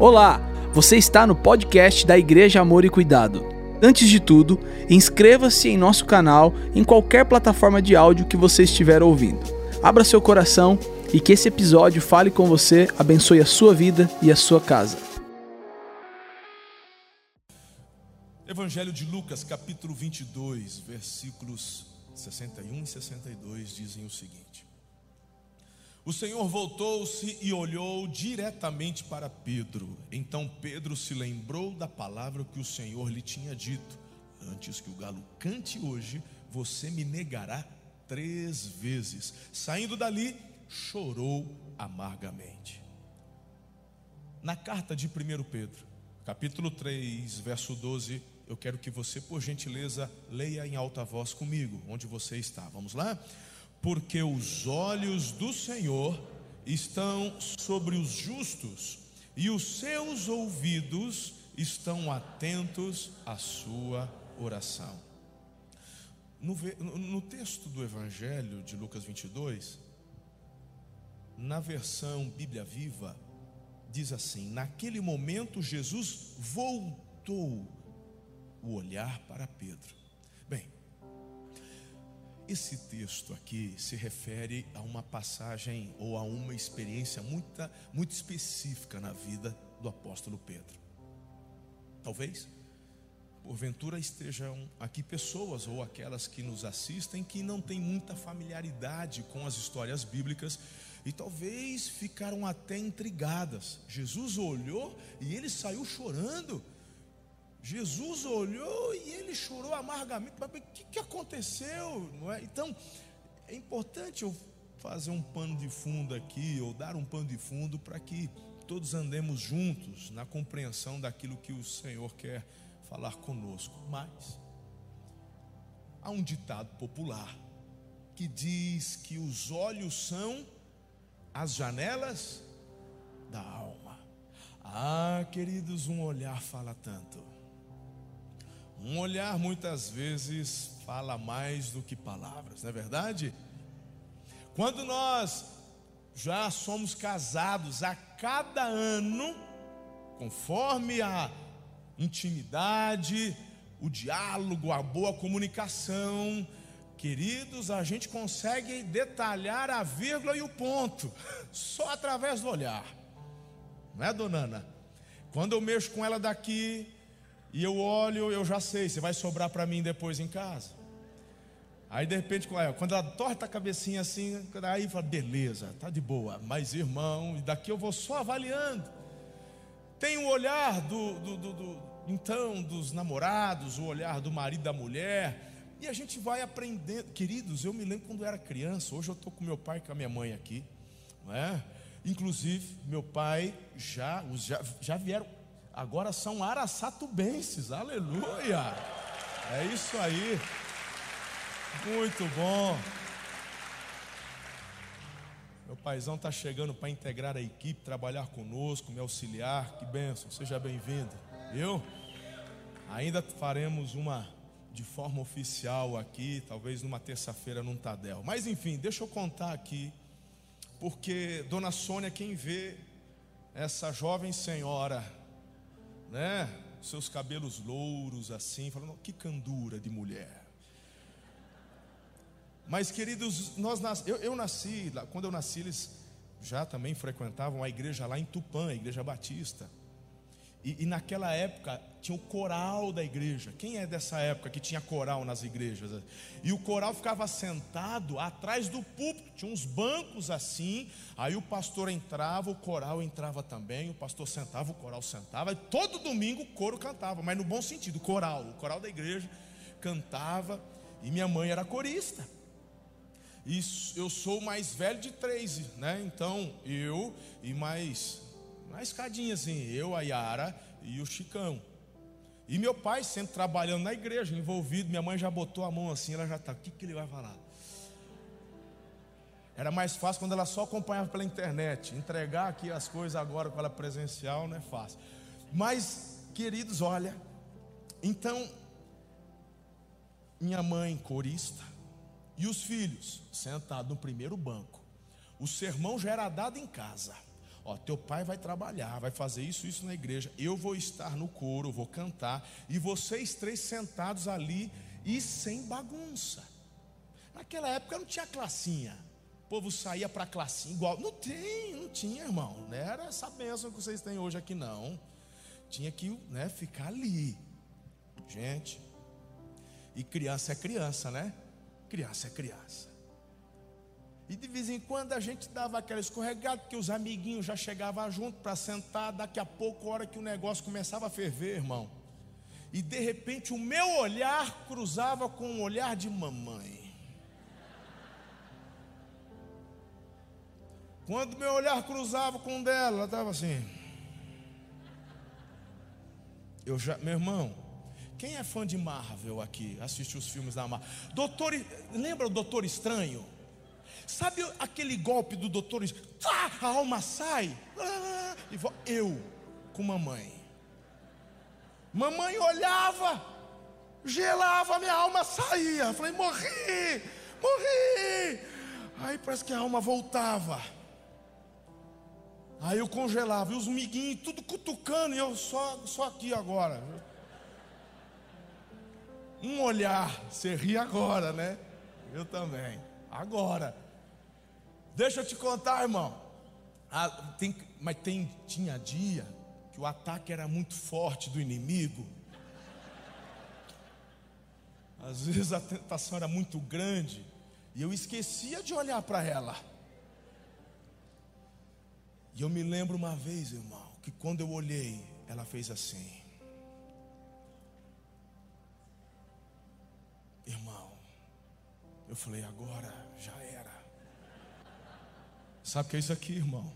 Olá, você está no podcast da Igreja Amor e Cuidado. Antes de tudo, inscreva-se em nosso canal em qualquer plataforma de áudio que você estiver ouvindo. Abra seu coração e que esse episódio fale com você, abençoe a sua vida e a sua casa. Evangelho de Lucas, capítulo 22, versículos 61 e 62 dizem o seguinte: O Senhor voltou-se e olhou diretamente para Pedro. Então Pedro se lembrou da palavra que o Senhor lhe tinha dito: Antes que o galo cante hoje, você me negará três vezes. Saindo dali, chorou amargamente. Na carta de 1 Pedro, capítulo 3, verso 12, eu quero que você, por gentileza, leia em alta voz comigo, onde você está. Vamos lá? Porque os olhos do Senhor estão sobre os justos, e os seus ouvidos estão atentos à sua oração. No, no, texto do Evangelho de Lucas 22, na versão Bíblia Viva, diz assim: Naquele momento Jesus voltou o olhar para Pedro. Esse texto aqui se refere a uma passagem ou a uma experiência muito, muito específica na vida do apóstolo Pedro. Talvez, porventura, estejam aqui pessoas ou aquelas que nos assistem que não têm muita familiaridade com as histórias bíblicas e talvez ficaram até intrigadas. Jesus olhou e ele saiu chorando. Jesus olhou e ele chorou amargamente. Mas o que, que aconteceu? Não é? Então, é importante eu fazer um pano de fundo aqui, ou dar um pano de fundo, para que todos andemos juntos na compreensão daquilo que o Senhor quer falar conosco. Mas, há um ditado popular que diz que os olhos são as janelas da alma. Ah, queridos, um olhar fala tanto. Um olhar muitas vezes fala mais do que palavras, não é verdade? Quando nós já somos casados a cada ano, conforme a intimidade, o diálogo, a boa comunicação, queridos, a gente consegue detalhar a vírgula e o ponto, só através do olhar, não é, dona Ana? Quando eu mexo com ela daqui, e eu olho, eu já sei, você vai sobrar para mim depois em casa. Aí de repente, quando ela torta a cabecinha assim, aí fala, beleza, tá de boa. Mas irmão, daqui eu vou só avaliando. Tem o olhar do, do, do, do, então dos namorados, o olhar do marido da mulher. E a gente vai aprendendo. Queridos, eu me lembro quando eu era criança, hoje eu estou com meu pai e com a minha mãe aqui. Não é? Inclusive, meu pai já, já, já vieram agora são araçatubenses, aleluia. É isso aí, muito bom. Meu paizão está chegando para integrar a equipe, trabalhar conosco, me auxiliar, que bênção, seja bem-vindo, viu? Ainda faremos uma de forma oficial aqui, talvez numa terça-feira num Tadel. Mas enfim, deixa eu contar aqui, porque Dona Sônia, quem vê essa jovem senhora né? Seus cabelos louros assim, falando, que candura de mulher. Mas queridos, nós nas... eu, eu nasci, quando eu nasci, eles já também frequentavam a igreja lá em Tupã, a igreja batista. E, e, naquela época tinha o coral da igreja. Quem é dessa época que tinha coral nas igrejas? E o coral ficava sentado atrás do púlpito, tinha uns bancos assim. Aí o pastor entrava, o coral entrava também. O pastor sentava, o coral sentava. E todo domingo o coro cantava, mas no bom sentido, coral. O coral da igreja cantava. E minha mãe era corista. E eu sou o mais velho de três, né? Então eu e mais na escadinha assim, eu, a Yara e o Chicão. E meu pai sempre trabalhando na igreja, envolvido, minha mãe já botou a mão assim, ela já está, o que, que ele vai falar? Era mais fácil quando ela só acompanhava pela internet. Entregar aqui as coisas agora com ela presencial não é fácil. Mas, queridos, olha, então, minha mãe corista e os filhos sentados no primeiro banco. O sermão já era dado em casa. Ó, teu pai vai trabalhar, vai fazer isso, isso na igreja. Eu vou estar no coro, vou cantar. E vocês três sentados ali e sem bagunça. Naquela época não tinha classinha. O povo saía para classinha igual. Não tem, não tinha, irmão. Não era essa bênção que vocês têm hoje aqui, não. Tinha que né, ficar ali. Gente. E criança é criança, né? Criança é criança. E de vez em quando a gente dava aquela escorregada, porque os amiguinhos já chegavam junto para sentar. Daqui a pouco, a hora que o negócio começava a ferver, irmão. E de repente o meu olhar cruzava com o olhar de mamãe. Quando meu olhar cruzava com o dela, ela estava assim. Eu já, meu irmão, quem é fã de Marvel aqui? Assiste os filmes da Marvel. Doutor, lembra o Doutor Estranho? Sabe aquele golpe do doutor? Ah, a alma sai. Ah, e eu com mamãe. Mamãe olhava, gelava, minha alma saía. falei, morri, morri. Aí parece que a alma voltava. Aí eu congelava, e os miguinhos tudo cutucando, e eu só, só aqui agora. Um olhar, você ri agora, né? Eu também. Agora. Deixa eu te contar, irmão. Ah, tem, mas tem, tinha dia que o ataque era muito forte do inimigo. Às vezes a tentação era muito grande e eu esquecia de olhar para ela. E eu me lembro uma vez, irmão, que quando eu olhei, ela fez assim. Irmão, eu falei, agora já era. Sabe o que é isso aqui, irmão?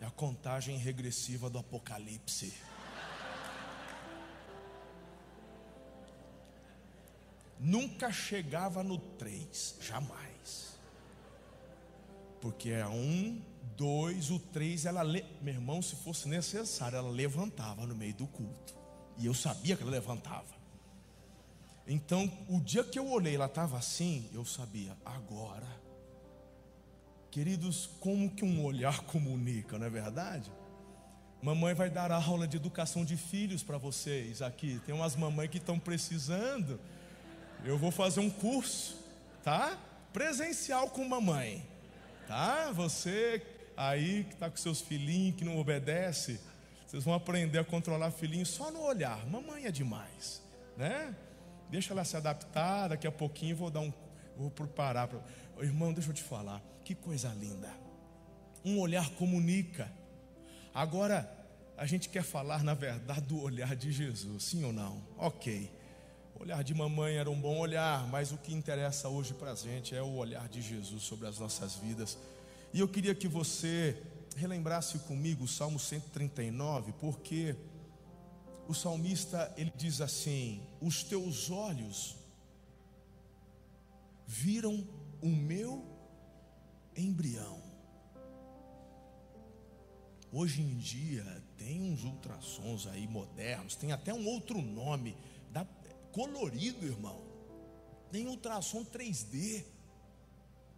É a contagem regressiva do Apocalipse. Nunca chegava no 3, jamais. Porque é um, dois, o três, ela, le... meu irmão, se fosse necessário, ela levantava no meio do culto. E eu sabia que ela levantava. Então, o dia que eu olhei, ela estava assim, eu sabia, agora Queridos, como que um olhar comunica, não é verdade? Mamãe vai dar aula de educação de filhos para vocês aqui. Tem umas mamães que estão precisando. Eu vou fazer um curso, tá? Presencial com mamãe, tá? Você aí que está com seus filhinhos que não obedece, vocês vão aprender a controlar filhinho só no olhar. Mamãe é demais, né? Deixa ela se adaptar. Daqui a pouquinho vou dar um, vou preparar. Pra... Irmão, deixa eu te falar. Que coisa linda. Um olhar comunica. Agora, a gente quer falar, na verdade, do olhar de Jesus, sim ou não? Ok. O olhar de mamãe era um bom olhar, mas o que interessa hoje para a gente é o olhar de Jesus sobre as nossas vidas. E eu queria que você relembrasse comigo o Salmo 139, porque o salmista ele diz assim: Os teus olhos viram o meu embrião. Hoje em dia tem uns ultrassons aí modernos, tem até um outro nome, da, colorido, irmão. Tem ultrassom 3D.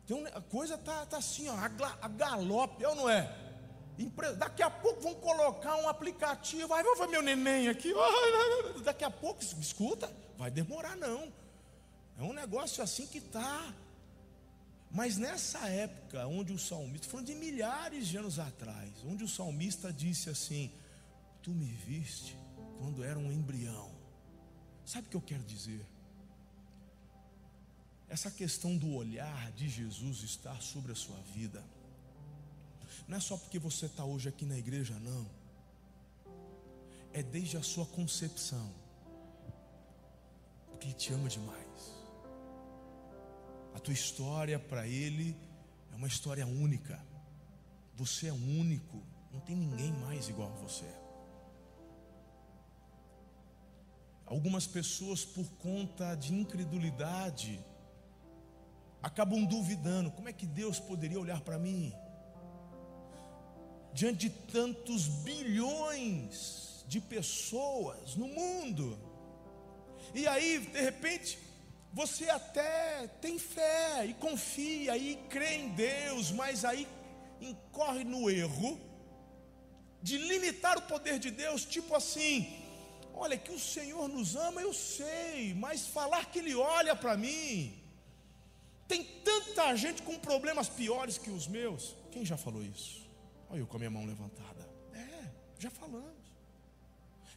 Tem a coisa tá, tá assim, ó, a, a galope, é ou não é? Daqui a pouco vão colocar um aplicativo. Aí vou ver meu neném aqui. Daqui a pouco, escuta, vai demorar não. É um negócio assim que tá mas nessa época, onde o salmista, falando de milhares de anos atrás, onde o salmista disse assim: Tu me viste quando era um embrião. Sabe o que eu quero dizer? Essa questão do olhar de Jesus estar sobre a sua vida, não é só porque você está hoje aqui na igreja, não, é desde a sua concepção, porque Ele te ama demais. A tua história para Ele é uma história única. Você é único, não tem ninguém mais igual a você. Algumas pessoas, por conta de incredulidade, acabam duvidando: como é que Deus poderia olhar para mim? Diante de tantos bilhões de pessoas no mundo, e aí, de repente, você até tem fé e confia e crê em Deus, mas aí incorre no erro de limitar o poder de Deus, tipo assim: olha, que o Senhor nos ama, eu sei, mas falar que Ele olha para mim. Tem tanta gente com problemas piores que os meus. Quem já falou isso? Olha eu com a minha mão levantada. É, já falamos.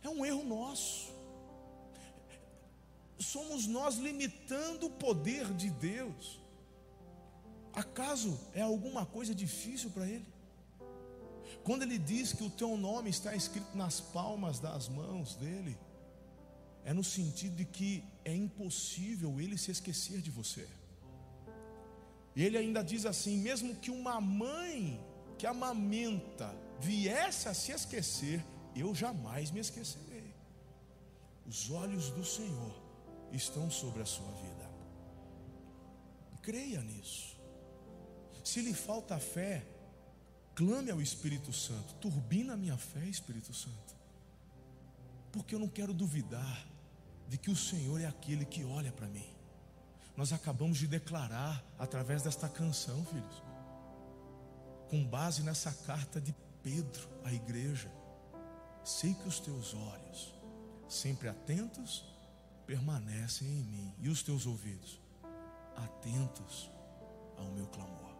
É um erro nosso. Somos nós limitando o poder de Deus. Acaso é alguma coisa difícil para Ele? Quando Ele diz que o teu nome está escrito nas palmas das mãos dele, é no sentido de que é impossível Ele se esquecer de você. E Ele ainda diz assim: mesmo que uma mãe que amamenta viesse a se esquecer, eu jamais me esquecerei. Os olhos do Senhor estão sobre a sua vida. Creia nisso. Se lhe falta fé, clame ao Espírito Santo, turbina a minha fé, Espírito Santo, porque eu não quero duvidar de que o Senhor é aquele que olha para mim. Nós acabamos de declarar através desta canção, filhos, com base nessa carta de Pedro à igreja. Sei que os teus olhos, sempre atentos, permanecem em mim, e os teus ouvidos, atentos ao meu clamor.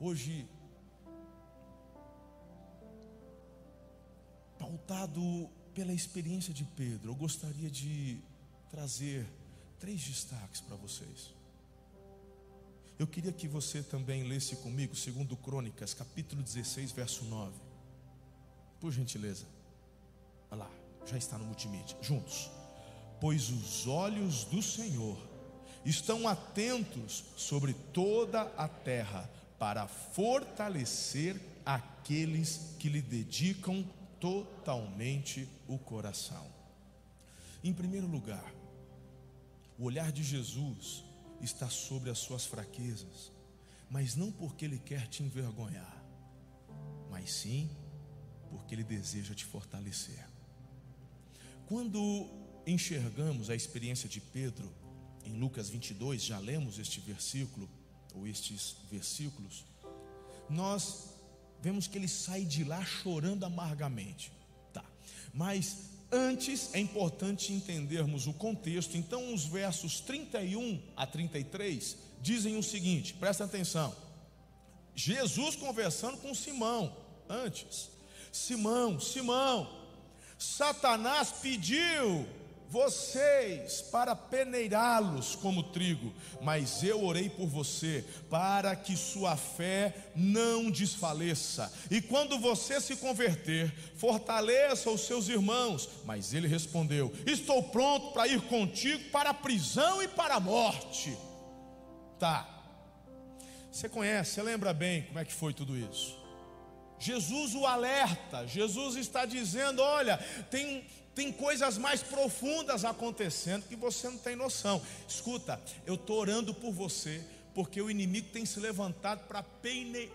Hoje, pautado pela experiência de Pedro, eu gostaria de trazer três destaques para vocês. Eu queria que você também lesse comigo, segundo Crônicas, capítulo 16, verso 9. Por gentileza. Já está no multimídia. Juntos. Pois os olhos do Senhor estão atentos sobre toda a terra para fortalecer aqueles que lhe dedicam totalmente o coração. Em primeiro lugar, o olhar de Jesus está sobre as suas fraquezas, mas não porque ele quer te envergonhar, mas sim porque ele deseja te fortalecer. Quando enxergamos a experiência de Pedro em Lucas 22, já lemos este versículo, ou estes versículos, nós vemos que ele sai de lá chorando amargamente. Tá. Mas antes é importante entendermos o contexto. Então, os versos 31 a 33 dizem o seguinte: presta atenção. Jesus conversando com Simão, antes. Simão, Simão, Satanás pediu vocês para peneirá-los como trigo, mas eu orei por você para que sua fé não desfaleça. E quando você se converter, fortaleça os seus irmãos. Mas ele respondeu: Estou pronto para ir contigo para a prisão e para a morte. Tá. Você conhece, você lembra bem como é que foi tudo isso? Jesus o alerta, Jesus está dizendo: olha, tem tem coisas mais profundas acontecendo que você não tem noção. Escuta, eu estou orando por você, porque o inimigo tem se levantado para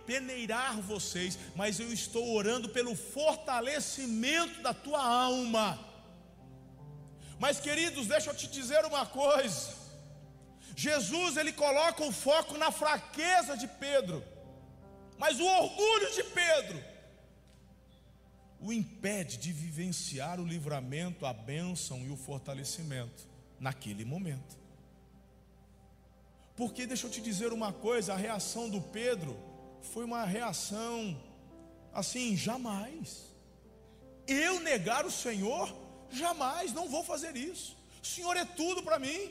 peneirar vocês, mas eu estou orando pelo fortalecimento da tua alma. Mas queridos, deixa eu te dizer uma coisa. Jesus ele coloca o foco na fraqueza de Pedro, mas o orgulho de Pedro o impede de vivenciar o livramento, a bênção e o fortalecimento naquele momento. Porque deixa eu te dizer uma coisa, a reação do Pedro foi uma reação assim, jamais. Eu negar o Senhor, jamais, não vou fazer isso. O Senhor é tudo para mim.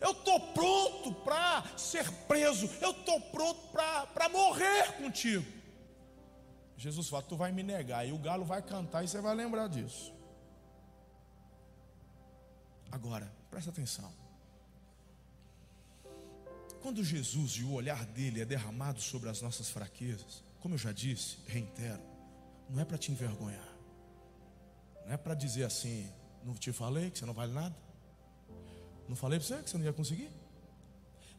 Eu estou pronto para ser preso, eu estou pronto para morrer contigo. Jesus fala: Tu vai me negar, e o galo vai cantar, e você vai lembrar disso. Agora, presta atenção. Quando Jesus e o olhar dele é derramado sobre as nossas fraquezas, como eu já disse, reitero, não é para te envergonhar, não é para dizer assim, não te falei que você não vale nada, não falei para você que você não ia conseguir,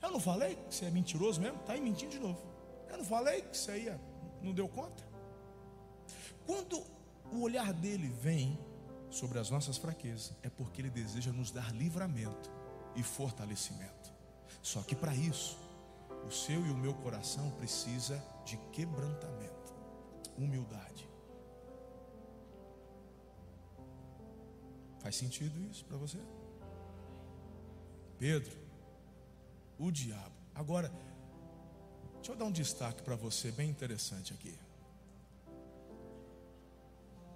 eu não falei que você é mentiroso mesmo, está aí mentindo de novo, eu não falei que você ia, não deu conta, quando o olhar dele vem sobre as nossas fraquezas, é porque ele deseja nos dar livramento e fortalecimento. Só que para isso, o seu e o meu coração precisa de quebrantamento. humildade. Faz sentido isso para você? Pedro, o diabo. Agora, deixa eu dar um destaque para você bem interessante aqui.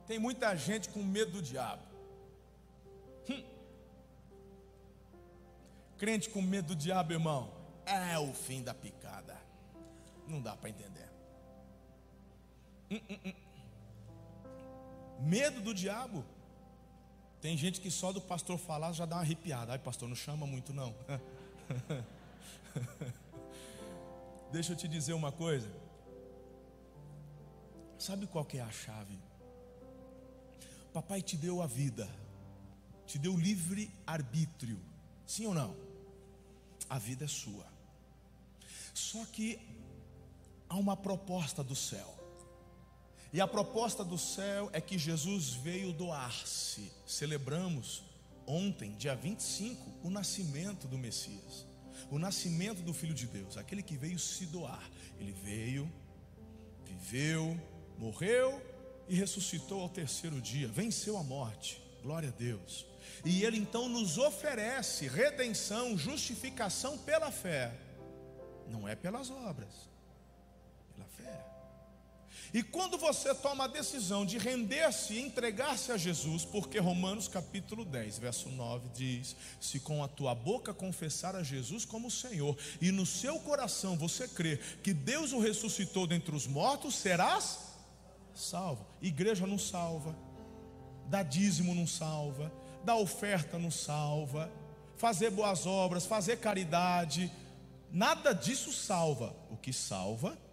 Tem muita gente com medo do diabo. Hum. Crente com medo do diabo, irmão, é o fim da picada. Não dá para entender. Hum, hum, hum. Medo do diabo. Tem gente que só do pastor falar já dá uma arrepiada. Ai, pastor, não chama muito não. Deixa eu te dizer uma coisa. Sabe qual que é a chave? Papai te deu a vida, te deu livre arbítrio, sim ou não? A vida é sua. Só que há uma proposta do céu. E a proposta do céu é que Jesus veio doar-se. Celebramos ontem, dia 25, o nascimento do Messias, o nascimento do Filho de Deus, aquele que veio se doar. Ele veio, viveu, morreu e ressuscitou ao terceiro dia, venceu a morte, glória a Deus. E Ele então nos oferece redenção, justificação pela fé, não é pelas obras. E quando você toma a decisão de render-se e entregar-se a Jesus, porque Romanos capítulo 10, verso 9 diz: Se com a tua boca confessar a Jesus como Senhor, e no seu coração você crer que Deus o ressuscitou dentre os mortos, serás salvo. Igreja não salva, dar dízimo não salva, dar oferta não salva, fazer boas obras, fazer caridade, nada disso salva. O que salva é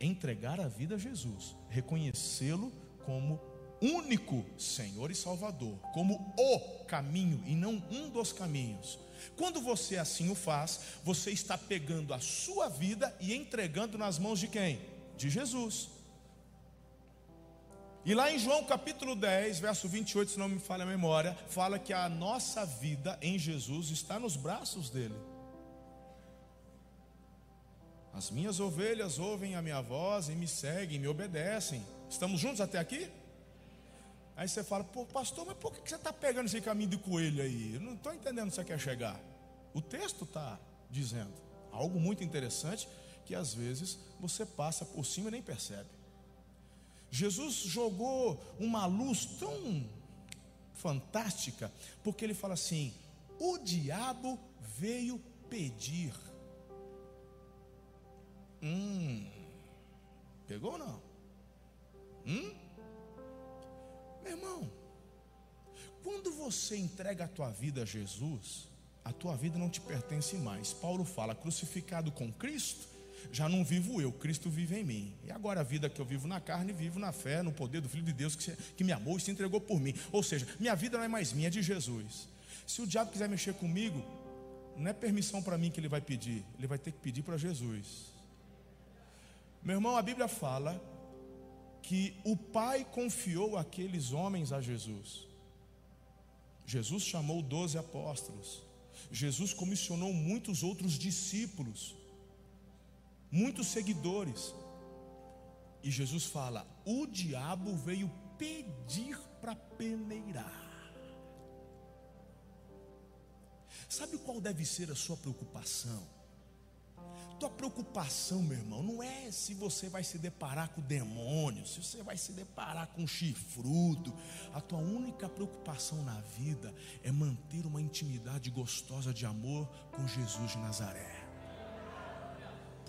entregar a vida a Jesus, reconhecê-lo como único Senhor e Salvador, como o caminho e não um dos caminhos. Quando você assim o faz, você está pegando a sua vida e entregando nas mãos de quem? De Jesus. E lá em João capítulo 10, verso 28, se não me falha a memória, fala que a nossa vida em Jesus está nos braços dele. As minhas ovelhas ouvem a minha voz e me seguem, me obedecem. Estamos juntos até aqui? Aí você fala, pô, pastor, mas por que você está pegando esse caminho de coelho aí? Eu não estou entendendo onde você quer chegar. O texto está dizendo algo muito interessante que às vezes você passa por cima e nem percebe. Jesus jogou uma luz tão fantástica, porque ele fala assim: o diabo veio pedir. Hum, pegou ou não? Hum? Meu irmão, quando você entrega a tua vida a Jesus, a tua vida não te pertence mais. Paulo fala: crucificado com Cristo, já não vivo eu, Cristo vive em mim. E agora a vida que eu vivo na carne, vivo na fé, no poder do Filho de Deus que, me amou e se entregou por mim. Ou seja, minha vida não é mais minha, é de Jesus. Se o diabo quiser mexer comigo, não é permissão para mim que ele vai pedir, ele vai ter que pedir para Jesus. Meu irmão, a Bíblia fala que o Pai confiou aqueles homens a Jesus. Jesus chamou doze apóstolos. Jesus comissionou muitos outros discípulos muitos seguidores. E Jesus fala: o diabo veio pedir para peneirar. Sabe qual deve ser a sua preocupação? Tua preocupação, meu irmão, não é se você vai se deparar com o demônio, se você vai se deparar com um chifrudo. A tua única preocupação na vida é manter uma intimidade gostosa de amor com Jesus de Nazaré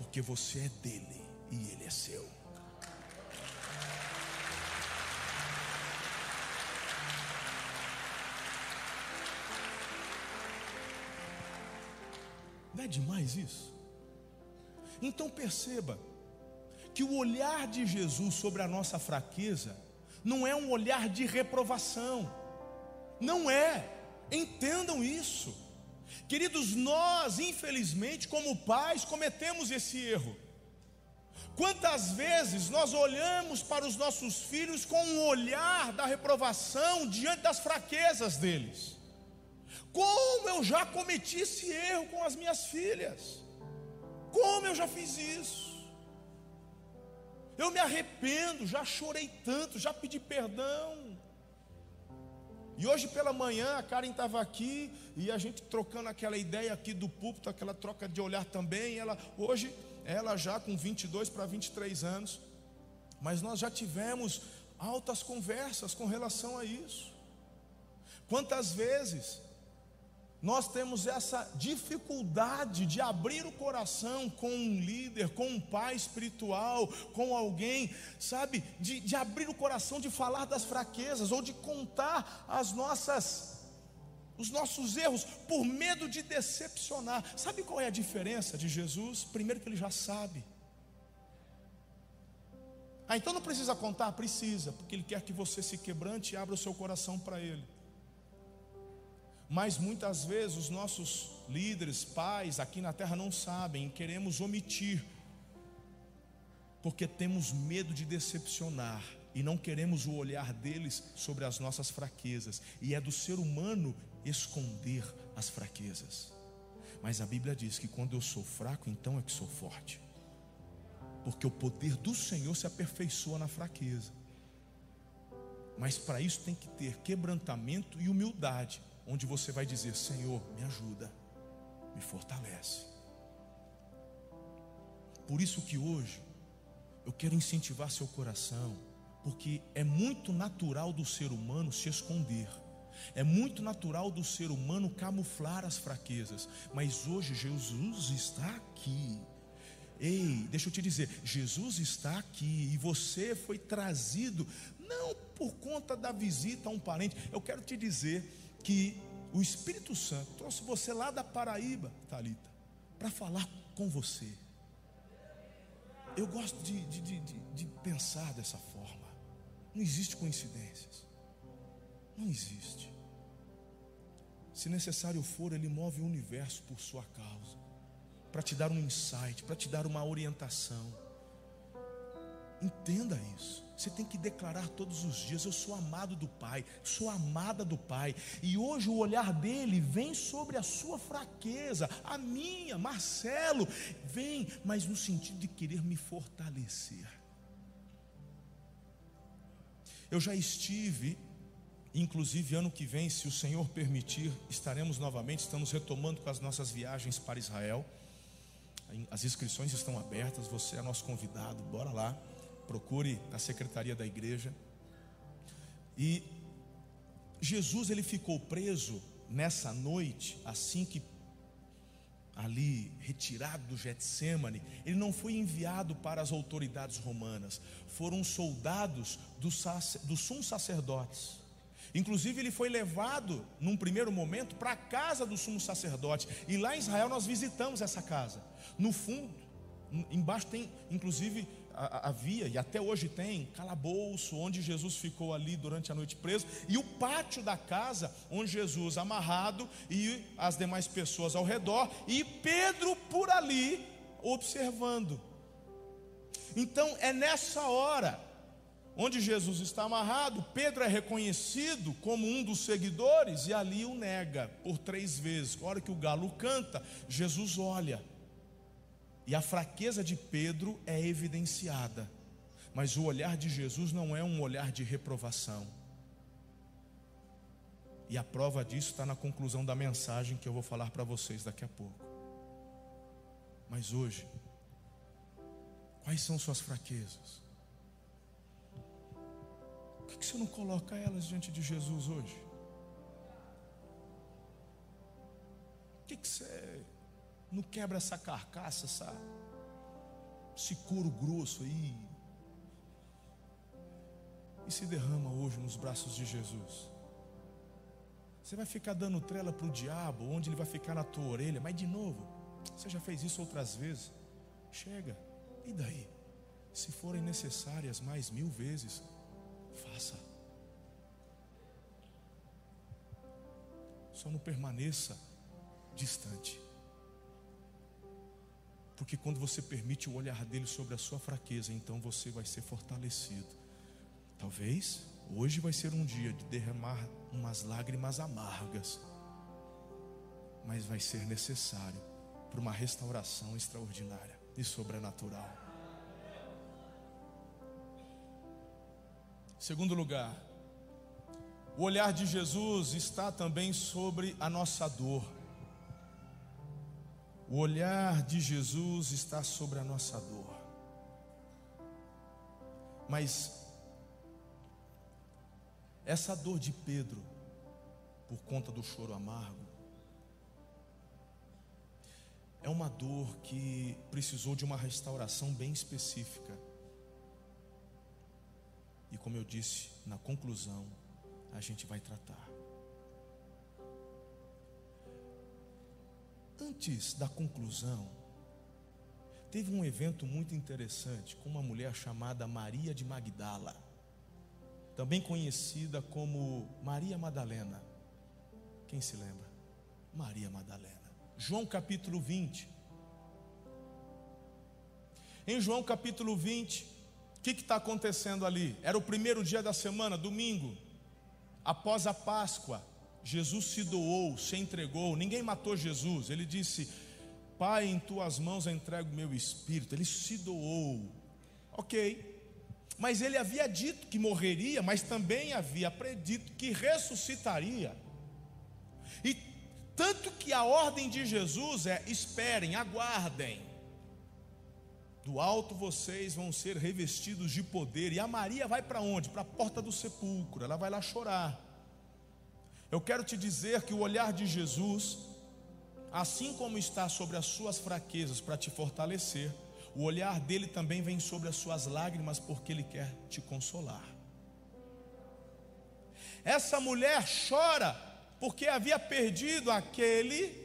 porque você é dele e ele é seu. Não é demais isso? Então perceba que o olhar de Jesus sobre a nossa fraqueza não é um olhar de reprovação, não é, entendam isso. Queridos, nós, infelizmente, como pais, cometemos esse erro. Quantas vezes nós olhamos para os nossos filhos com um olhar da reprovação diante das fraquezas deles? Como eu já cometi esse erro com as minhas filhas? Como eu já fiz isso? Eu me arrependo, já chorei tanto, já pedi perdão. E hoje pela manhã a Karen estava aqui e a gente trocando aquela ideia aqui do púlpito, aquela troca de olhar também. Ela hoje, ela já com 22 para 23 anos, mas nós já tivemos altas conversas com relação a isso. Quantas vezes nós temos essa dificuldade de abrir o coração com um líder, com um pai espiritual, com alguém, sabe, de, de abrir o coração, de falar das fraquezas ou de contar as nossas os nossos erros por medo de decepcionar. Sabe qual é a diferença de Jesus? Primeiro que ele já sabe. Ah, então não precisa contar? Precisa, porque ele quer que você se quebrante e abra o seu coração para ele. Mas muitas vezes os nossos líderes, pais aqui na terra não sabem, queremos omitir, porque temos medo de decepcionar e não queremos o olhar deles sobre as nossas fraquezas, e é do ser humano esconder as fraquezas. Mas a Bíblia diz que quando eu sou fraco, então é que sou forte, porque o poder do Senhor se aperfeiçoa na fraqueza. Mas para isso tem que ter quebrantamento e humildade onde você vai dizer: Senhor, me ajuda, me fortalece. Por isso que hoje eu quero incentivar seu coração, porque é muito natural do ser humano se esconder. É muito natural do ser humano camuflar as fraquezas, mas hoje Jesus está aqui. Ei, deixa eu te dizer, Jesus está aqui e você foi trazido não por conta da visita a um parente. Eu quero te dizer que o Espírito Santo trouxe você lá da Paraíba, Talita, para falar com você. Eu gosto de, de, de, de, pensar dessa forma. Não existe coincidências. Não existe. Se necessário for, Ele move o universo por sua causa, para te dar um insight, para te dar uma orientação. Entenda isso. Você tem que declarar todos os dias: Eu sou amado do Pai, sou amada do Pai. E hoje o olhar dele vem sobre a sua fraqueza, a minha, Marcelo, vem, mas no sentido de querer me fortalecer. Eu já estive, inclusive ano que vem, se o Senhor permitir, estaremos novamente, estamos retomando com as nossas viagens para Israel. As inscrições estão abertas, você é nosso convidado, bora lá procure a secretaria da igreja. E Jesus ele ficou preso nessa noite, assim que ali retirado do Getsemane, ele não foi enviado para as autoridades romanas, foram soldados dos do sumos sacerdotes. Inclusive, ele foi levado, num primeiro momento, para a casa do sumo sacerdote. E lá em Israel nós visitamos essa casa. No fundo, embaixo tem, inclusive, havia e até hoje tem calabouço onde Jesus ficou ali durante a noite preso e o pátio da casa onde Jesus amarrado e as demais pessoas ao redor e Pedro por ali observando. Então é nessa hora onde Jesus está amarrado, Pedro é reconhecido como um dos seguidores e ali o nega por três vezes. A hora que o galo canta, Jesus olha e a fraqueza de Pedro é evidenciada, mas o olhar de Jesus não é um olhar de reprovação. E a prova disso está na conclusão da mensagem que eu vou falar para vocês daqui a pouco. Mas hoje, quais são suas fraquezas? Por que você não coloca elas diante de Jesus hoje? O que você não quebra essa carcaça, essa, esse couro grosso aí. E se derrama hoje nos braços de Jesus. Você vai ficar dando trela para o diabo, onde ele vai ficar na tua orelha, mas de novo, você já fez isso outras vezes. Chega, e daí? Se forem necessárias mais mil vezes, faça. Só não permaneça distante. Porque quando você permite o olhar dele sobre a sua fraqueza, então você vai ser fortalecido. Talvez hoje vai ser um dia de derramar umas lágrimas amargas, mas vai ser necessário para uma restauração extraordinária e sobrenatural. Segundo lugar, o olhar de Jesus está também sobre a nossa dor. O olhar de Jesus está sobre a nossa dor. Mas essa dor de Pedro, por conta do choro amargo, é uma dor que precisou de uma restauração bem específica. E como eu disse na conclusão, a gente vai tratar. Antes da conclusão, teve um evento muito interessante com uma mulher chamada Maria de Magdala, também conhecida como Maria Madalena. Quem se lembra? Maria Madalena. João capítulo 20. Em João capítulo 20, o que está acontecendo ali? Era o primeiro dia da semana, domingo, após a Páscoa. Jesus se doou, se entregou, ninguém matou Jesus. Ele disse: Pai, em tuas mãos eu entrego meu espírito. Ele se doou. Ok. Mas ele havia dito que morreria, mas também havia predito que ressuscitaria. E tanto que a ordem de Jesus é: esperem, aguardem. Do alto vocês vão ser revestidos de poder. E a Maria vai para onde? Para a porta do sepulcro. Ela vai lá chorar. Eu quero te dizer que o olhar de Jesus, assim como está sobre as suas fraquezas para te fortalecer, o olhar dele também vem sobre as suas lágrimas porque ele quer te consolar. Essa mulher chora porque havia perdido aquele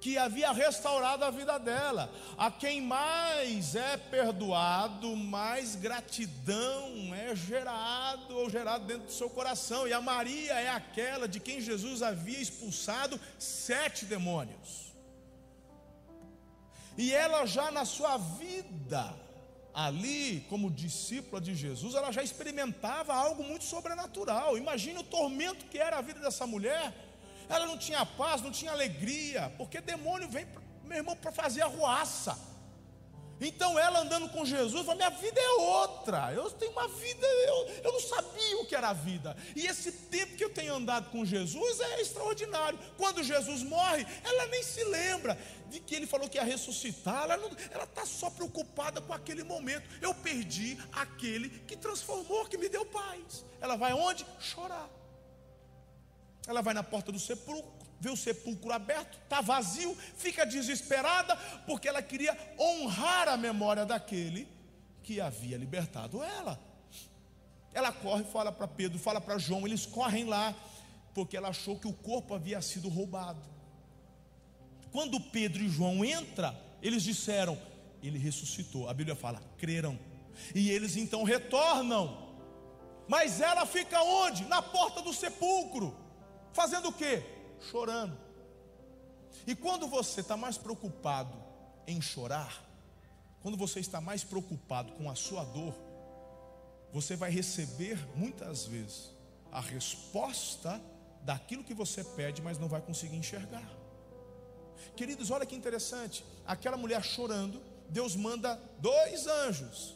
que havia restaurado a vida dela. A quem mais é perdoado, mais gratidão é gerado ou gerado dentro do seu coração. E a Maria é aquela de quem Jesus havia expulsado sete demônios. E ela já na sua vida, ali, como discípula de Jesus, ela já experimentava algo muito sobrenatural. Imagine o tormento que era a vida dessa mulher ela não tinha paz, não tinha alegria, porque demônio vem, meu irmão, para fazer arruaça. Então ela andando com Jesus, falou, minha vida é outra. Eu tenho uma vida, eu, eu não sabia o que era a vida. E esse tempo que eu tenho andado com Jesus é extraordinário. Quando Jesus morre, ela nem se lembra de que ele falou que ia ressuscitar. Ela está só preocupada com aquele momento. Eu perdi aquele que transformou, que me deu paz. Ela vai onde? Chorar. Ela vai na porta do sepulcro, vê o sepulcro aberto, está vazio, fica desesperada, porque ela queria honrar a memória daquele que havia libertado ela. Ela corre, fala para Pedro, fala para João, eles correm lá, porque ela achou que o corpo havia sido roubado. Quando Pedro e João entram, eles disseram: Ele ressuscitou. A Bíblia fala: creram. E eles então retornam. Mas ela fica onde? Na porta do sepulcro. Fazendo o quê? Chorando. E quando você está mais preocupado em chorar, quando você está mais preocupado com a sua dor, você vai receber muitas vezes a resposta daquilo que você pede, mas não vai conseguir enxergar. Queridos, olha que interessante. Aquela mulher chorando, Deus manda dois anjos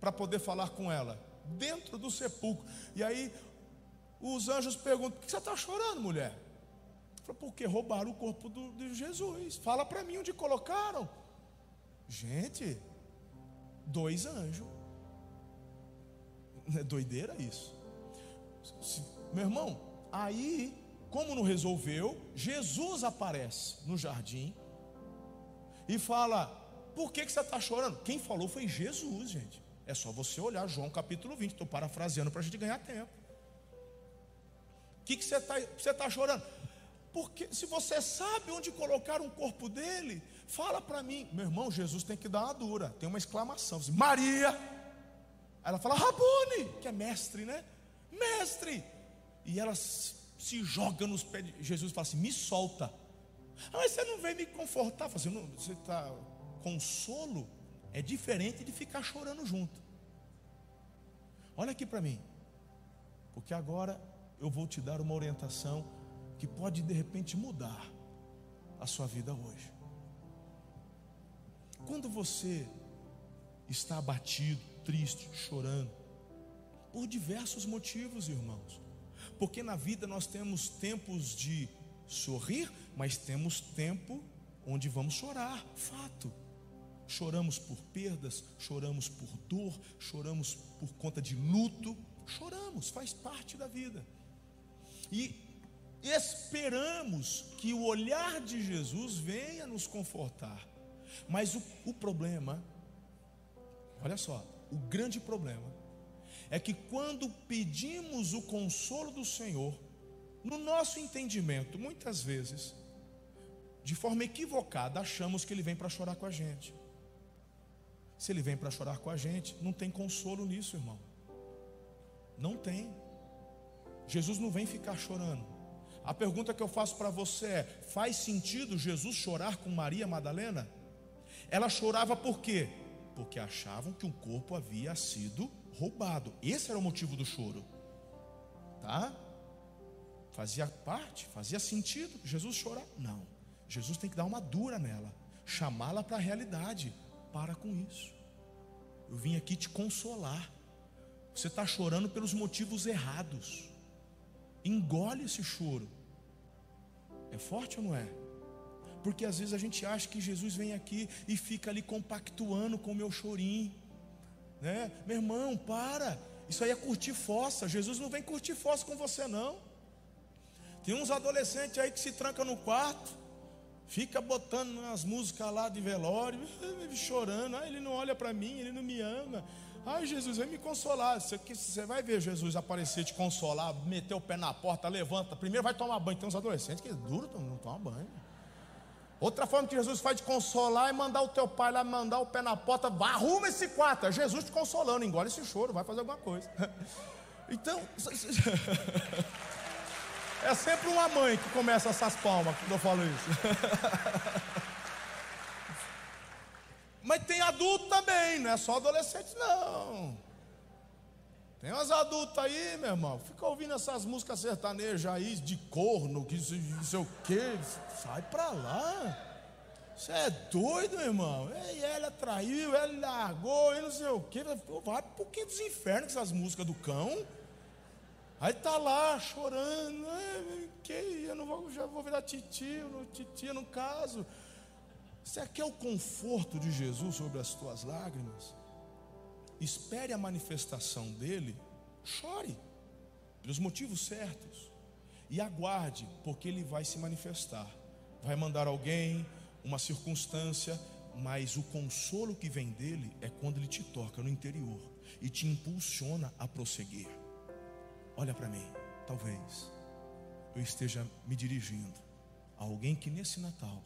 para poder falar com ela, dentro do sepulcro. E aí os anjos perguntam: Por que você está chorando, mulher? Fala, porque roubaram o corpo do, de Jesus. Fala para mim onde colocaram. Gente, dois anjos. É doideira isso. Meu irmão, aí, como não resolveu, Jesus aparece no jardim e fala: Por que, que você está chorando? Quem falou foi Jesus, gente. É só você olhar João capítulo 20. Estou parafraseando para a gente ganhar tempo. O que, que você está você tá chorando? Porque se você sabe onde colocar um corpo dele, fala para mim. Meu irmão, Jesus tem que dar uma dura. Tem uma exclamação. Assim, Maria. Ela fala, Rabone, que é mestre, né? Mestre. E ela se joga nos pés de Jesus e fala assim: me solta. Ah, mas você não vem me confortar. Assim, não, você está consolo é diferente de ficar chorando junto. Olha aqui para mim. Porque agora eu vou te dar uma orientação que pode de repente mudar a sua vida hoje. Quando você está abatido, triste, chorando, Por diversos motivos, irmãos. Porque na vida nós temos tempos de sorrir, mas temos tempo onde vamos chorar, fato. Choramos por perdas, choramos por dor, choramos por conta de luto, choramos, faz parte da vida. E esperamos que o olhar de Jesus venha nos confortar. Mas o, o problema, olha só, o grande problema é que quando pedimos o consolo do Senhor, no nosso entendimento, muitas vezes, de forma equivocada, achamos que Ele vem para chorar com a gente. Se Ele vem para chorar com a gente, não tem consolo nisso, irmão. Não tem. Jesus não vem ficar chorando. A pergunta que eu faço para você é: faz sentido Jesus chorar com Maria Madalena? Ela chorava por quê? Porque achavam que um corpo havia sido roubado. Esse era o motivo do choro. Tá? Fazia parte, fazia sentido Jesus chorar? Não. Jesus tem que dar uma dura nela, chamá-la para a realidade. Para com isso. Eu vim aqui te consolar. Você está chorando pelos motivos errados. Engole esse choro. É forte ou não é? Porque às vezes a gente acha que Jesus vem aqui e fica ali compactuando com o meu chorinho. Né? Meu irmão, para. Isso aí é curtir fossa. Jesus não vem curtir fossa com você, não. Tem uns adolescentes aí que se trancam no quarto, fica botando umas músicas lá de velório, chorando. Ah, ele não olha para mim, ele não me ama. Ai, Jesus, vem me consolar. Você, você vai ver Jesus aparecer, te consolar, meter o pé na porta, levanta. Primeiro vai tomar banho. Tem uns adolescentes que é duro, não tomam banho. Outra forma que Jesus faz de consolar é mandar o teu pai lá, mandar o pé na porta, arruma esse quarto. É Jesus te consolando, engole esse choro, vai fazer alguma coisa. Então, é sempre uma mãe que começa essas palmas quando eu falo isso. Mas tem adulto também, não é só adolescente, não. Tem umas adultas aí, meu irmão, fica ouvindo essas músicas sertanejas aí de corno, que não sei o que, sai pra lá. Você é doido, meu irmão? E ela traiu, ela largou, e não sei o que. Vai pro que dos infernos com essas músicas do cão. Aí tá lá chorando, que eu não vou, já vou virar titio, titia no caso. Você quer o conforto de Jesus sobre as tuas lágrimas? espere a manifestação dele, chore, pelos motivos certos, e aguarde, porque ele vai se manifestar. Vai mandar alguém, uma circunstância, mas o consolo que vem dele é quando ele te toca no interior e te impulsiona a prosseguir. Olha para mim, talvez eu esteja me dirigindo a alguém que nesse Natal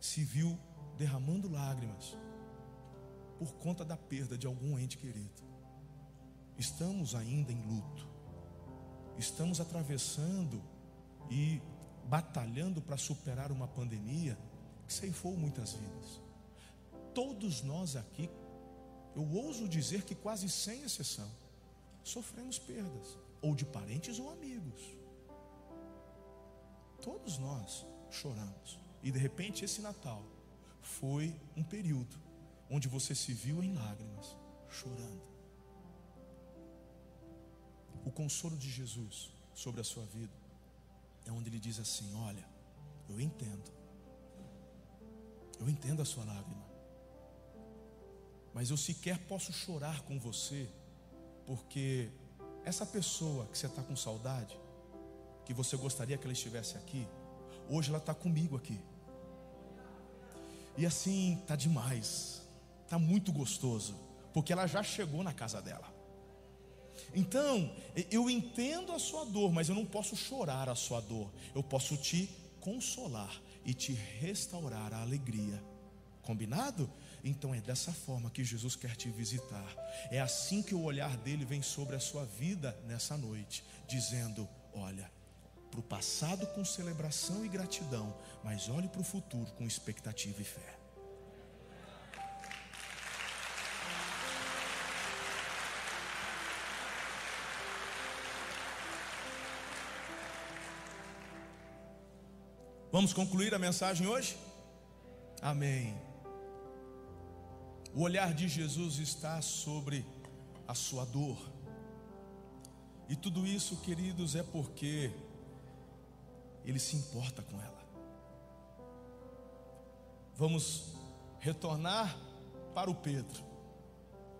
se viu derramando lágrimas por conta da perda de algum ente querido. Estamos ainda em luto, estamos atravessando e batalhando para superar uma pandemia que ceifou muitas vidas. Todos nós aqui, eu ouso dizer que quase sem exceção, sofremos perdas, ou de parentes ou amigos. Todos nós choramos. E de repente esse Natal foi um período onde você se viu em lágrimas, chorando. O consolo de Jesus sobre a sua vida é onde ele diz assim: Olha, eu entendo, eu entendo a sua lágrima, mas eu sequer posso chorar com você, porque essa pessoa que você está com saudade, que você gostaria que ela estivesse aqui, hoje ela está comigo aqui. E assim está demais. Está muito gostoso, porque ela já chegou na casa dela. Então, eu entendo a sua dor, mas eu não posso chorar a sua dor. Eu posso te consolar e te restaurar a alegria. Combinado? Então é dessa forma que Jesus quer te visitar. É assim que o olhar dele vem sobre a sua vida nessa noite, dizendo: Olha, para o passado com celebração e gratidão, mas olhe para o futuro com expectativa e fé. Vamos concluir a mensagem hoje? Amém. O olhar de Jesus está sobre a sua dor, E tudo isso, queridos, é porque ele se importa com ela. Vamos retornar para o Pedro.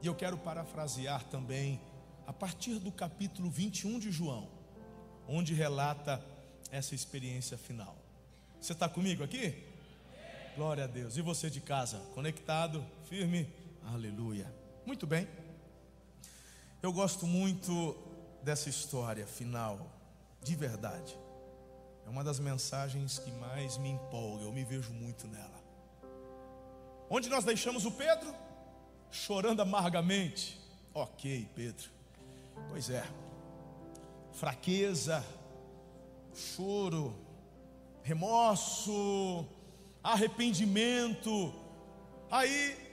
E eu quero parafrasear também a partir do capítulo 21 de João, onde relata essa experiência final. Você está comigo aqui? Glória a Deus. E você de casa, conectado, firme? Aleluia. Muito bem. Eu gosto muito dessa história final, de verdade. É uma das mensagens que mais me empolga, eu me vejo muito nela. Onde nós deixamos o Pedro? Chorando amargamente. Ok, Pedro. Pois é. Fraqueza, choro, remorso, arrependimento. Aí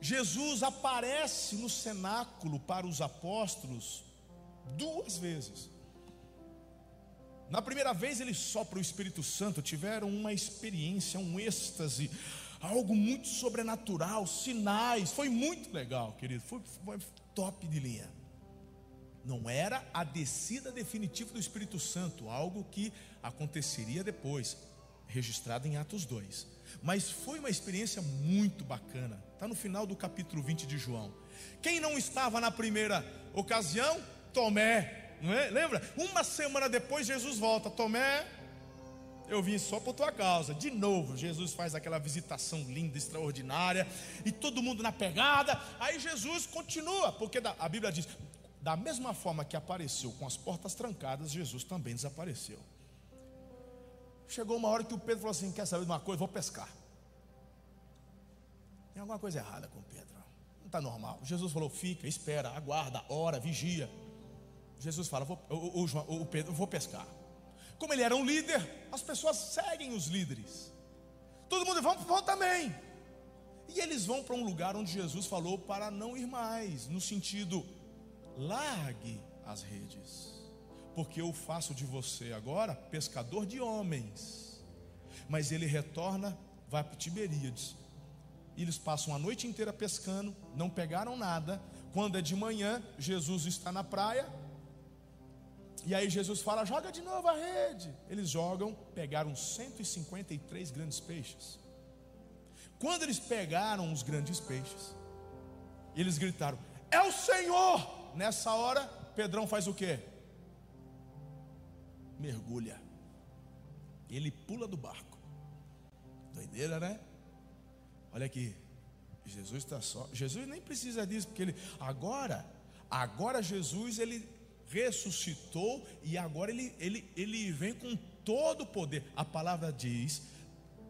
Jesus aparece no cenáculo para os apóstolos duas vezes. Na primeira vez ele sopra o Espírito Santo, tiveram uma experiência, um êxtase, algo muito sobrenatural, sinais, foi muito legal, querido, foi, foi top de linha. Não era a descida definitiva do Espírito Santo, algo que aconteceria depois, registrado em Atos 2. Mas foi uma experiência muito bacana. Está no final do capítulo 20 de João. Quem não estava na primeira ocasião? Tomé, não é? Lembra? Uma semana depois Jesus volta. Tomé, eu vim só por tua causa. De novo, Jesus faz aquela visitação linda, extraordinária, e todo mundo na pegada. Aí Jesus continua, porque a Bíblia diz: da mesma forma que apareceu com as portas trancadas, Jesus também desapareceu. Chegou uma hora que o Pedro falou assim: Quer saber de uma coisa? Vou pescar. Tem alguma coisa errada com Pedro. Não está normal. Jesus falou: Fica, espera, aguarda, ora, vigia. Jesus fala: vou, o, o, o Pedro, vou pescar. Como ele era um líder, as pessoas seguem os líderes. Todo mundo, vamos, vamos também. E eles vão para um lugar onde Jesus falou para não ir mais, no sentido, largue as redes, porque eu faço de você agora pescador de homens. Mas ele retorna, vai para Tiberíades. E eles passam a noite inteira pescando, não pegaram nada. Quando é de manhã, Jesus está na praia, e aí Jesus fala: joga de novo a rede. Eles jogam, pegaram 153 grandes peixes. Quando eles pegaram os grandes peixes, eles gritaram: É o Senhor! Nessa hora, Pedrão faz o quê? Mergulha. Ele pula do barco. Doideira, né? Olha aqui. Jesus está só. Jesus nem precisa disso, porque ele agora, agora Jesus ele ressuscitou e agora ele, ele, ele vem com todo o poder. A palavra diz: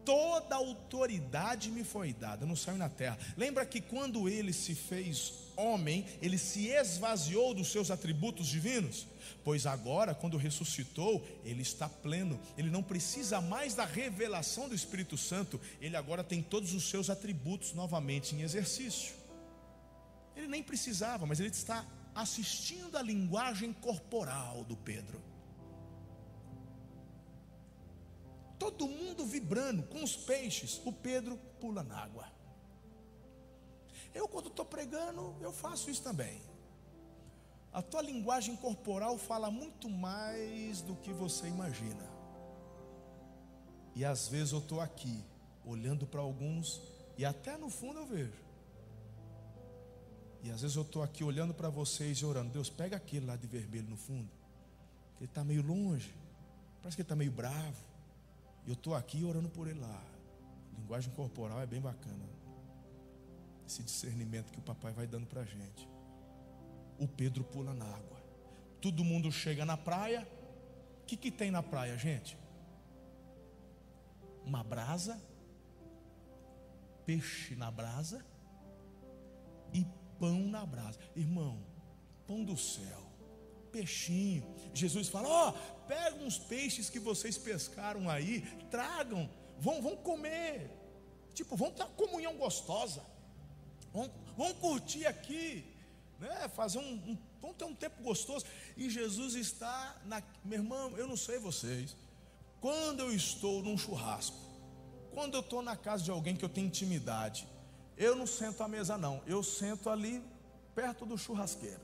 toda autoridade me foi dada céu e na terra. Lembra que quando ele se fez homem, ele se esvaziou dos seus atributos divinos? Pois agora, quando ressuscitou, ele está pleno, ele não precisa mais da revelação do Espírito Santo, ele agora tem todos os seus atributos novamente em exercício. Ele nem precisava, mas ele está assistindo a linguagem corporal do Pedro. Todo mundo vibrando com os peixes, o Pedro pula na água. Eu, quando estou pregando, eu faço isso também. A tua linguagem corporal fala muito mais do que você imagina. E às vezes eu estou aqui, olhando para alguns, e até no fundo eu vejo. E às vezes eu estou aqui olhando para vocês e orando, Deus, pega aquele lá de vermelho no fundo. Ele está meio longe, parece que ele está meio bravo. E eu estou aqui orando por ele lá. linguagem corporal é bem bacana. Esse discernimento que o papai vai dando para a gente. O Pedro pula na água. Todo mundo chega na praia. O que, que tem na praia, gente? Uma brasa, peixe na brasa e pão na brasa. Irmão, pão do céu, peixinho. Jesus fala: Ó, oh, pega uns peixes que vocês pescaram aí, tragam, vão, vão comer. Tipo, vão ter uma comunhão gostosa. Vão, vão curtir aqui, né? Fazer um, um, vão ter um tempo gostoso. E Jesus está na, meu irmão, eu não sei vocês. Quando eu estou num churrasco, quando eu estou na casa de alguém que eu tenho intimidade, eu não sento à mesa, não. Eu sento ali perto do churrasqueiro.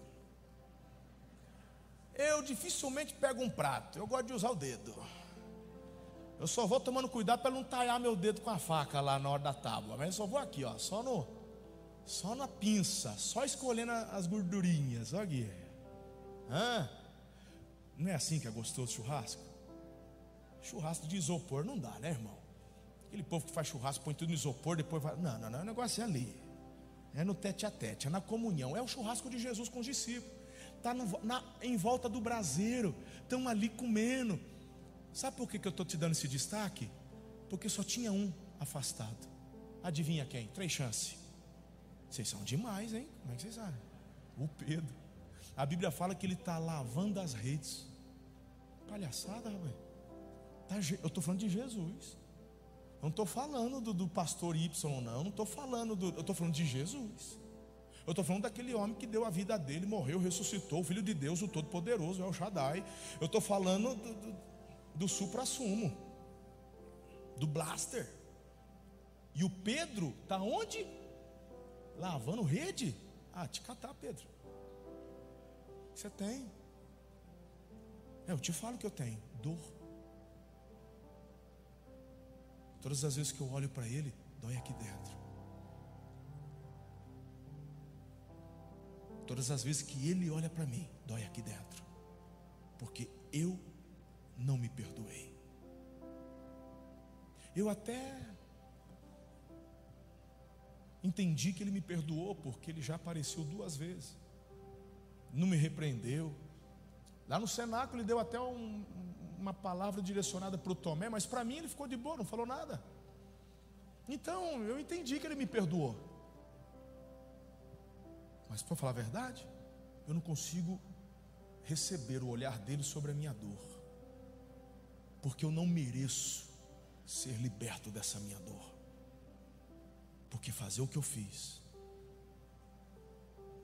Eu dificilmente pego um prato, eu gosto de usar o dedo. Eu só vou tomando cuidado para não talhar meu dedo com a faca lá na hora da tábua. Mas eu só vou aqui, ó, só no, só na pinça, só escolhendo as gordurinhas. Olha aqui. Hã? Não é assim que é gostoso churrasco? Churrasco de isopor não dá, né, irmão? Aquele povo que faz churrasco põe tudo no isopor, depois vai. Não, não, não, o negócio é ali. É no tete a tete, é na comunhão. É o churrasco de Jesus com os discípulos. Está em volta do braseiro, estão ali comendo. Sabe por que, que eu estou te dando esse destaque? Porque só tinha um afastado. Adivinha quem? Três chances. Vocês são demais, hein? Como é que vocês sabem? O Pedro. A Bíblia fala que ele está lavando as redes. Palhaçada, rapaz. Tá, eu estou falando de Jesus. Eu não estou falando do, do, pastor Y, não. Eu não estou falando do. Eu estou falando de Jesus. Eu estou falando daquele homem que deu a vida dele, morreu, ressuscitou, o Filho de Deus, o Todo-Poderoso, é o Shaddai. Eu estou falando do, do, do supra-sumo, do blaster. E o Pedro está onde? Lavando rede. Ah, te catar, Pedro. Você tem. É, eu te falo que eu tenho dor. Todas as vezes que eu olho para ele, dói aqui dentro. Todas as vezes que ele olha para mim, dói aqui dentro. Porque eu não me perdoei. Eu até entendi que ele me perdoou, porque ele já apareceu duas vezes. Não me repreendeu. Lá no cenáculo ele deu até um, uma palavra direcionada para o Tomé, mas para mim ele ficou de boa, não falou nada. Então eu entendi que ele me perdoou. Mas para falar a verdade, eu não consigo receber o olhar dele sobre a minha dor porque eu não mereço ser liberto dessa minha dor. Porque fazer o que eu fiz,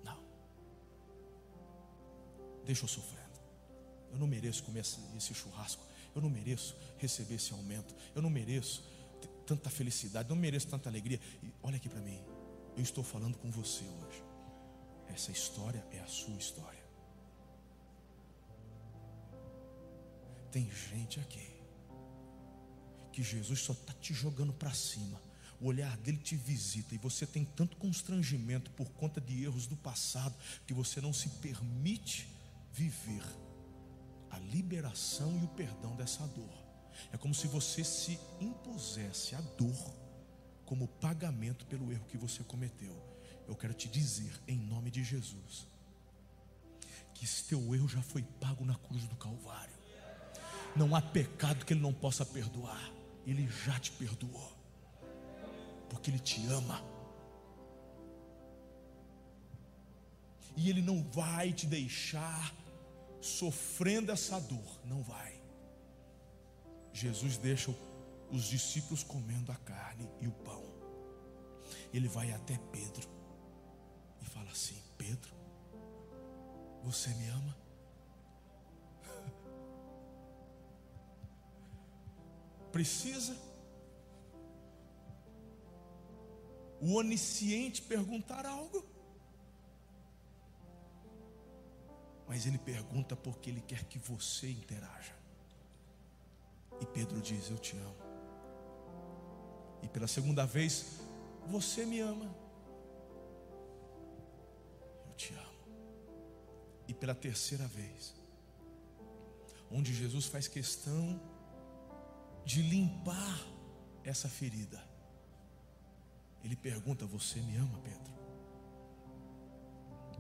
não. Deixa eu sofrendo. Eu não mereço comer esse churrasco. Eu não mereço receber esse aumento. Eu não mereço tanta felicidade. Não mereço tanta alegria. E olha aqui para mim. Eu estou falando com você hoje. Essa história é a sua história. Tem gente aqui que Jesus só está te jogando para cima. O olhar dele te visita e você tem tanto constrangimento por conta de erros do passado que você não se permite viver a liberação e o perdão dessa dor. É como se você se impusesse a dor como pagamento pelo erro que você cometeu. Eu quero te dizer, em nome de Jesus, que esse teu erro já foi pago na cruz do Calvário. Não há pecado que Ele não possa perdoar. Ele já te perdoou, porque Ele te ama. E Ele não vai te deixar sofrendo essa dor, não vai. Jesus deixa os discípulos comendo a carne e o pão. Ele vai até Pedro e fala assim: Pedro, você me ama? Precisa o onisciente perguntar algo? Mas ele pergunta porque ele quer que você interaja. E Pedro diz: Eu te amo. E pela segunda vez, você me ama. Eu te amo. E pela terceira vez, onde Jesus faz questão de limpar essa ferida. Ele pergunta: Você me ama, Pedro?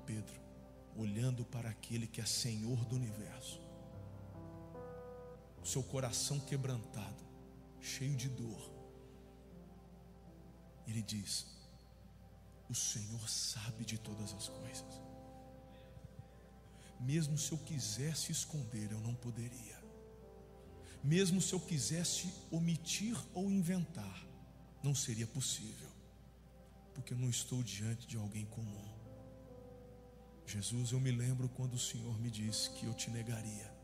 Pedro, olhando para aquele que é Senhor do universo, seu coração quebrantado, cheio de dor, ele diz: O Senhor sabe de todas as coisas. Mesmo se eu quisesse esconder, eu não poderia mesmo se eu quisesse omitir ou inventar, não seria possível, porque eu não estou diante de alguém comum. Jesus, eu me lembro quando o Senhor me disse que eu te negaria.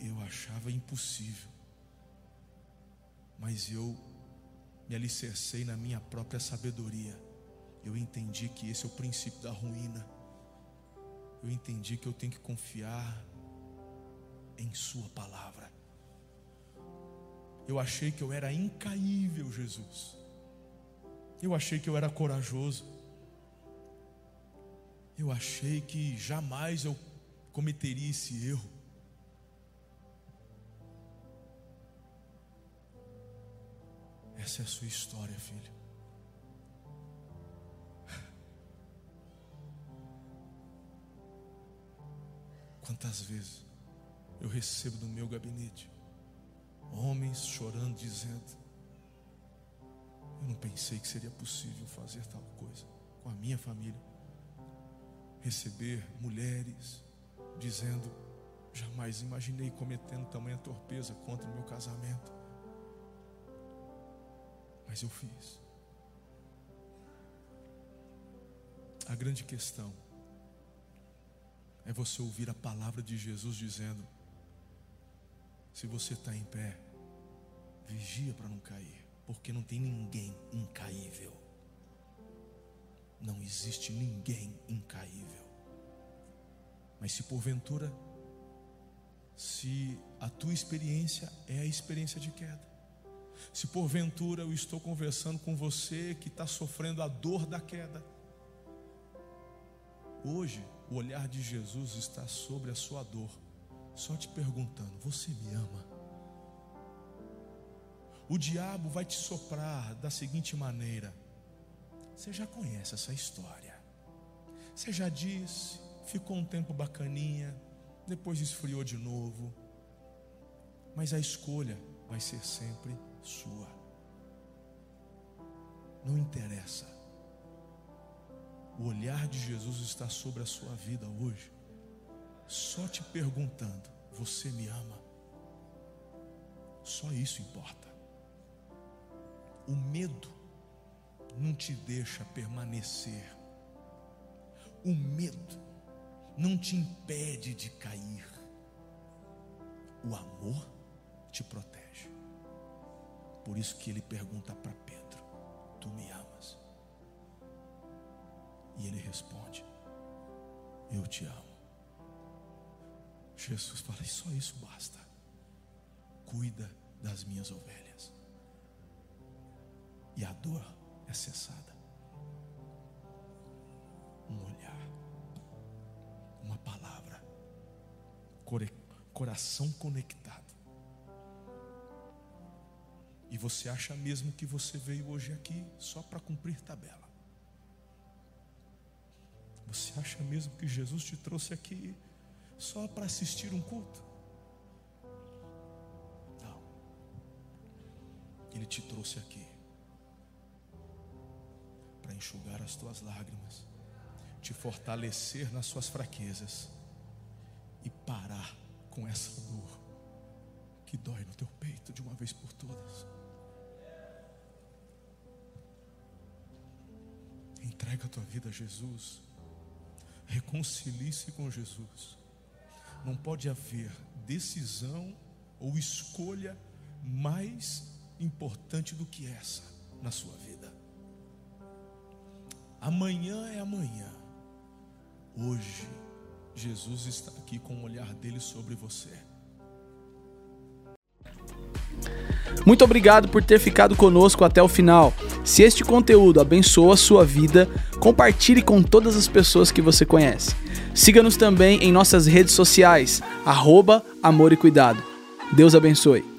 Eu achava impossível, mas eu me alicercei na minha própria sabedoria. Eu entendi que esse é o princípio da ruína eu entendi que eu tenho que confiar em Sua palavra. Eu achei que eu era incaível, Jesus. Eu achei que eu era corajoso. Eu achei que jamais eu cometeria esse erro. Essa é a sua história, filho. Quantas vezes eu recebo do meu gabinete homens chorando, dizendo: Eu não pensei que seria possível fazer tal coisa com a minha família. Receber mulheres dizendo: Jamais imaginei cometendo tamanha torpeza contra o meu casamento. Mas eu fiz. A grande questão é você ouvir a palavra de Jesus dizendo: se você está em pé, vigia para não cair, porque não tem ninguém incaível. Não existe ninguém incaível. Mas se porventura, se a tua experiência é a experiência de queda, se porventura eu estou conversando com você que está sofrendo a dor da queda, hoje o olhar de Jesus está sobre a sua dor, só te perguntando: você me ama? O diabo vai te soprar da seguinte maneira: você já conhece essa história, você já disse, ficou um tempo bacaninha, depois esfriou de novo, mas a escolha vai ser sempre sua. Não interessa o olhar de Jesus está sobre a sua vida hoje, só te perguntando: você me ama? Só isso importa. O medo não te deixa permanecer. O medo não te impede de cair. O amor te protege. Por isso que ele pergunta para Pedro: Tu me amas? E ele responde: Eu te amo. Jesus fala: Só isso basta. Cuida das minhas ovelhas. E a dor é cessada. Um olhar, uma palavra, coração conectado. E você acha mesmo que você veio hoje aqui só para cumprir tabela? Você acha mesmo que Jesus te trouxe aqui só para assistir um culto? Não. Ele te trouxe aqui para enxugar as tuas lágrimas, te fortalecer nas suas fraquezas e parar com essa dor que dói no teu peito de uma vez por todas. Entrega a tua vida a Jesus. Reconcilie-se com Jesus. Não pode haver decisão ou escolha mais importante do que essa na sua vida. Amanhã é amanhã. Hoje, Jesus está aqui com o olhar dele sobre você. Muito obrigado por ter ficado conosco até o final. Se este conteúdo abençoou a sua vida, compartilhe com todas as pessoas que você conhece. Siga-nos também em nossas redes sociais, arroba Amor e Cuidado. Deus abençoe.